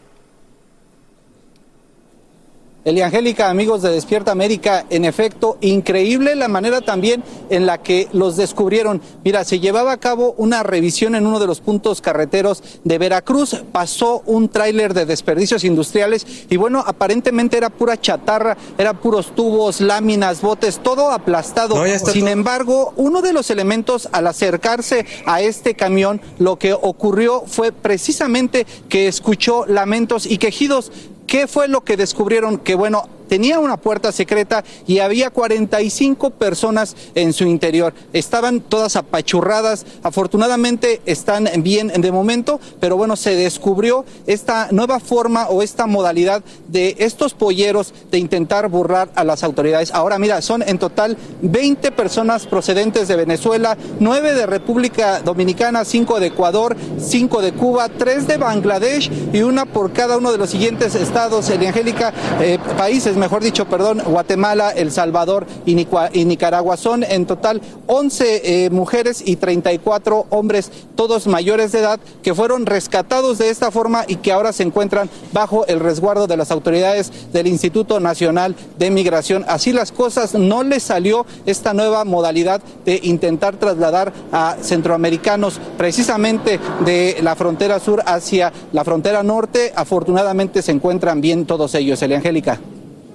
Eliangélica, amigos de Despierta América, en efecto, increíble la manera también en la que los descubrieron. Mira, se llevaba a cabo una revisión en uno de los puntos carreteros de Veracruz, pasó un tráiler de desperdicios industriales y bueno, aparentemente era pura chatarra, era puros tubos, láminas, botes, todo aplastado. No, Sin todo. embargo, uno de los elementos al acercarse a este camión, lo que ocurrió fue precisamente que escuchó lamentos y quejidos. ¿Qué fue lo que descubrieron? Que bueno, tenía una puerta secreta y había 45 personas en su interior. Estaban todas apachurradas. Afortunadamente están bien de momento, pero bueno, se descubrió esta nueva forma o esta modalidad de estos polleros de intentar burlar a las autoridades. Ahora mira, son en total 20 personas procedentes de Venezuela, 9 de República Dominicana, 5 de Ecuador, 5 de Cuba, 3 de Bangladesh y una por cada uno de los siguientes estados, Eliangélica, eh, países, mejor dicho, perdón, Guatemala, El Salvador y, Nicaragua. Son en total 11 eh, mujeres y 34 hombres, todos mayores de edad, que fueron rescatados de esta forma y que ahora se encuentran bajo el resguardo de las autoridades del Instituto Nacional de Migración. Así las cosas, no les salió esta nueva modalidad de intentar trasladar a centroamericanos precisamente de la frontera sur hacia la frontera norte. Afortunadamente se encuentran bien todos ellos, Eliangélica.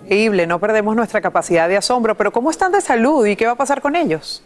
Increíble, no perdemos nuestra capacidad de asombro, pero ¿cómo están de salud y qué va a pasar con ellos?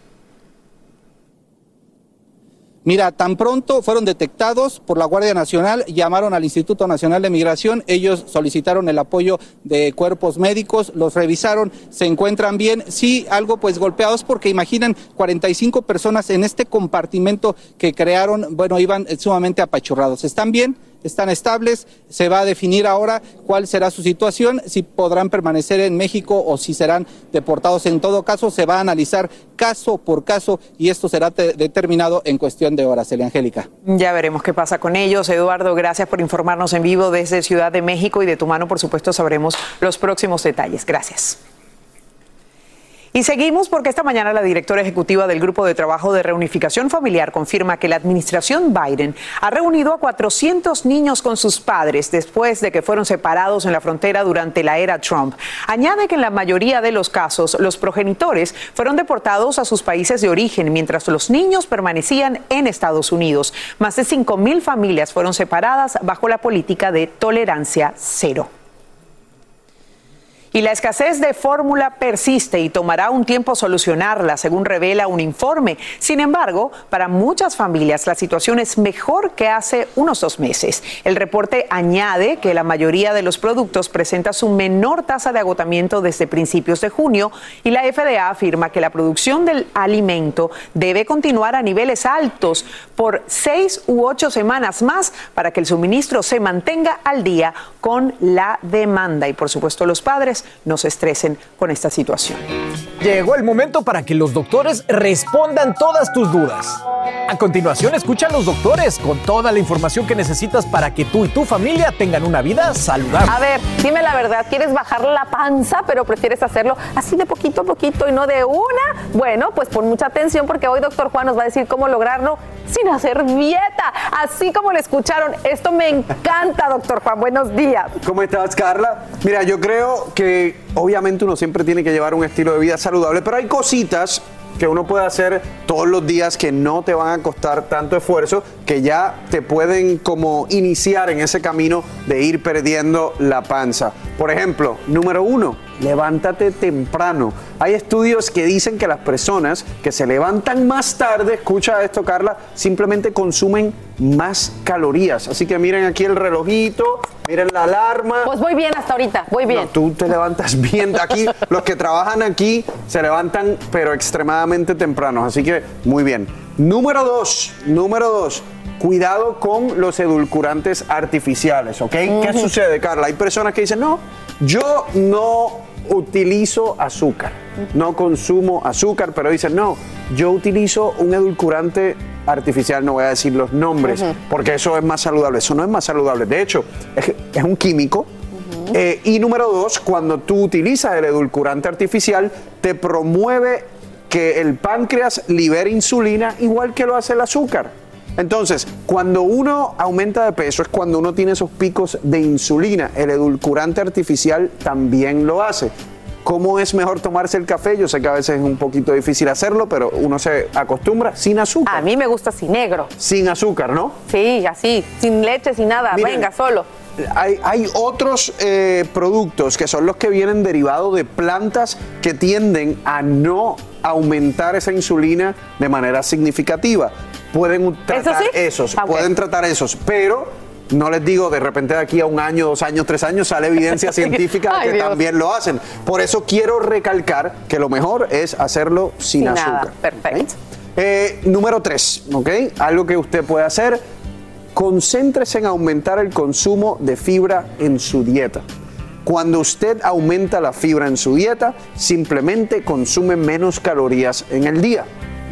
Mira, tan pronto fueron detectados por la Guardia Nacional, llamaron al Instituto Nacional de Migración, ellos solicitaron el apoyo de cuerpos médicos, los revisaron, se encuentran bien, sí, algo pues golpeados porque imaginen 45 personas en este compartimento que crearon, bueno, iban sumamente apachurrados. ¿Están bien? Están estables. Se va a definir ahora cuál será su situación, si podrán permanecer en México o si serán deportados. En todo caso, se va a analizar caso por caso y esto será te- determinado en cuestión de horas. Elia Angélica. Ya veremos qué pasa con ellos. Eduardo, gracias por informarnos en vivo desde Ciudad de México y de tu mano, por supuesto, sabremos los próximos detalles. Gracias. Y seguimos porque esta mañana la directora ejecutiva del Grupo de Trabajo de Reunificación Familiar confirma que la administración Biden ha reunido a 400 niños con sus padres después de que fueron separados en la frontera durante la era Trump. Añade que en la mayoría de los casos los progenitores fueron deportados a sus países de origen mientras los niños permanecían en Estados Unidos. Más de 5.000 familias fueron separadas bajo la política de tolerancia cero. Y la escasez de fórmula persiste y tomará un tiempo solucionarla, según revela un informe. Sin embargo, para muchas familias la situación es mejor que hace unos dos meses. El reporte añade que la mayoría de los productos presenta su menor tasa de agotamiento desde principios de junio y la FDA afirma que la producción del alimento debe continuar a niveles altos por seis u ocho semanas más para que el suministro se mantenga al día con la demanda. Y por supuesto los padres no se estresen con esta situación. Llegó el momento para que los doctores respondan todas tus dudas. A continuación, escucha a los doctores con toda la información que necesitas para que tú y tu familia tengan una vida saludable. A ver, dime la verdad, ¿quieres bajar la panza, pero prefieres hacerlo así de poquito a poquito y no de una? Bueno, pues pon mucha atención porque hoy doctor Juan nos va a decir cómo lograrlo sin hacer dieta, así como lo escucharon. Esto me encanta, doctor Juan. Buenos días. ¿Cómo estás, Carla? Mira, yo creo que obviamente uno siempre tiene que llevar un estilo de vida saludable, pero hay cositas que uno puede hacer todos los días que no te van a costar tanto esfuerzo, que ya te pueden como iniciar en ese camino de ir perdiendo la panza. Por ejemplo, número uno, levántate temprano. Hay estudios que dicen que las personas que se levantan más tarde, escucha esto Carla, simplemente consumen más calorías. Así que miren aquí el relojito, miren la alarma. Pues voy bien hasta ahorita, voy bien. No, tú te levantas <laughs> bien. Aquí, los que trabajan aquí se levantan, pero extremadamente tempranos. Así que muy bien. Número dos, número dos. Cuidado con los edulcorantes artificiales, ¿ok? ¿Qué sucede, Carla? Hay personas que dicen, no, yo no utilizo azúcar, no consumo azúcar, pero dicen, no, yo utilizo un edulcorante artificial, no voy a decir los nombres, porque eso es más saludable. Eso no es más saludable. De hecho, es, es un químico. Eh, y número dos, cuando tú utilizas el edulcorante artificial, te promueve que el páncreas libere insulina igual que lo hace el azúcar. Entonces, cuando uno aumenta de peso es cuando uno tiene esos picos de insulina. El edulcorante artificial también lo hace. ¿Cómo es mejor tomarse el café? Yo sé que a veces es un poquito difícil hacerlo, pero uno se acostumbra sin azúcar. A mí me gusta así negro. Sin azúcar, ¿no? Sí, así, sin leche, sin nada. Miren, Venga, solo. Hay, hay otros eh, productos que son los que vienen derivados de plantas que tienden a no aumentar esa insulina de manera significativa. Pueden tratar sí? esos, Ah, pueden tratar esos, pero no les digo de repente de aquí a un año, dos años, tres años sale evidencia <laughs> científica de Ay, que Dios. también lo hacen. Por eso quiero recalcar que lo mejor es hacerlo sin, Sin nada. azúcar. Perfecto. número tres, ¿ok? Algo que usted puede hacer concéntrese en aumentar el consumo de fibra en su dieta. Cuando usted aumenta la fibra en su dieta, simplemente consume menos calorías en el día.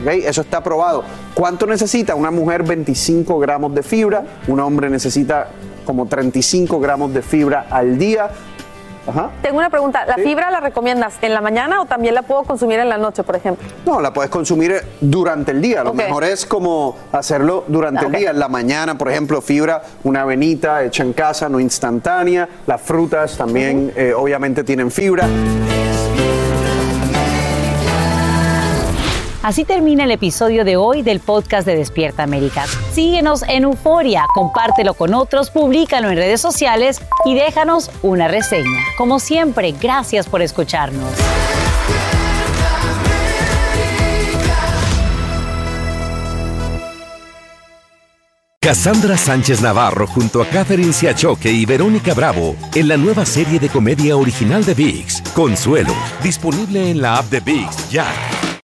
Eso está probado. ¿Cuánto necesita una mujer? 25 gramos de fibra. Un hombre necesita como 35 gramos de fibra al día. Ajá. Tengo una pregunta. ¿La fibra la recomiendas en la mañana o también la puedo consumir en la noche, por ejemplo? No, la puedes consumir durante el día. Lo mejor es como hacerlo durante el día. En la mañana, por ejemplo, fibra, una avenita hecha en casa, no instantánea. Las frutas también, eh, obviamente, tienen fibra. Así termina el episodio de hoy del podcast de Despierta América. Síguenos en Euforia, compártelo con otros, públicalo en redes sociales y déjanos una reseña. Como siempre, gracias por escucharnos. Cassandra Sánchez Navarro junto a Catherine Siachoque y Verónica Bravo en la nueva serie de comedia original de VIX, Consuelo, disponible en la app de VIX ya.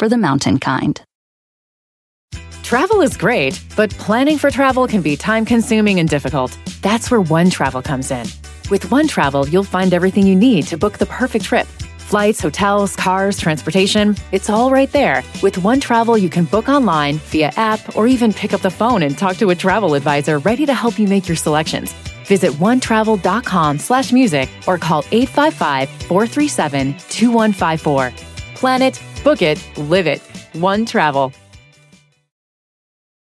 for the mountain kind. Travel is great, but planning for travel can be time consuming and difficult. That's where One Travel comes in. With One Travel, you'll find everything you need to book the perfect trip flights, hotels, cars, transportation. It's all right there. With One Travel, you can book online, via app, or even pick up the phone and talk to a travel advisor ready to help you make your selections. Visit onetravel.com slash music or call 855-437-2154. Plan it, book it, live it. One Travel.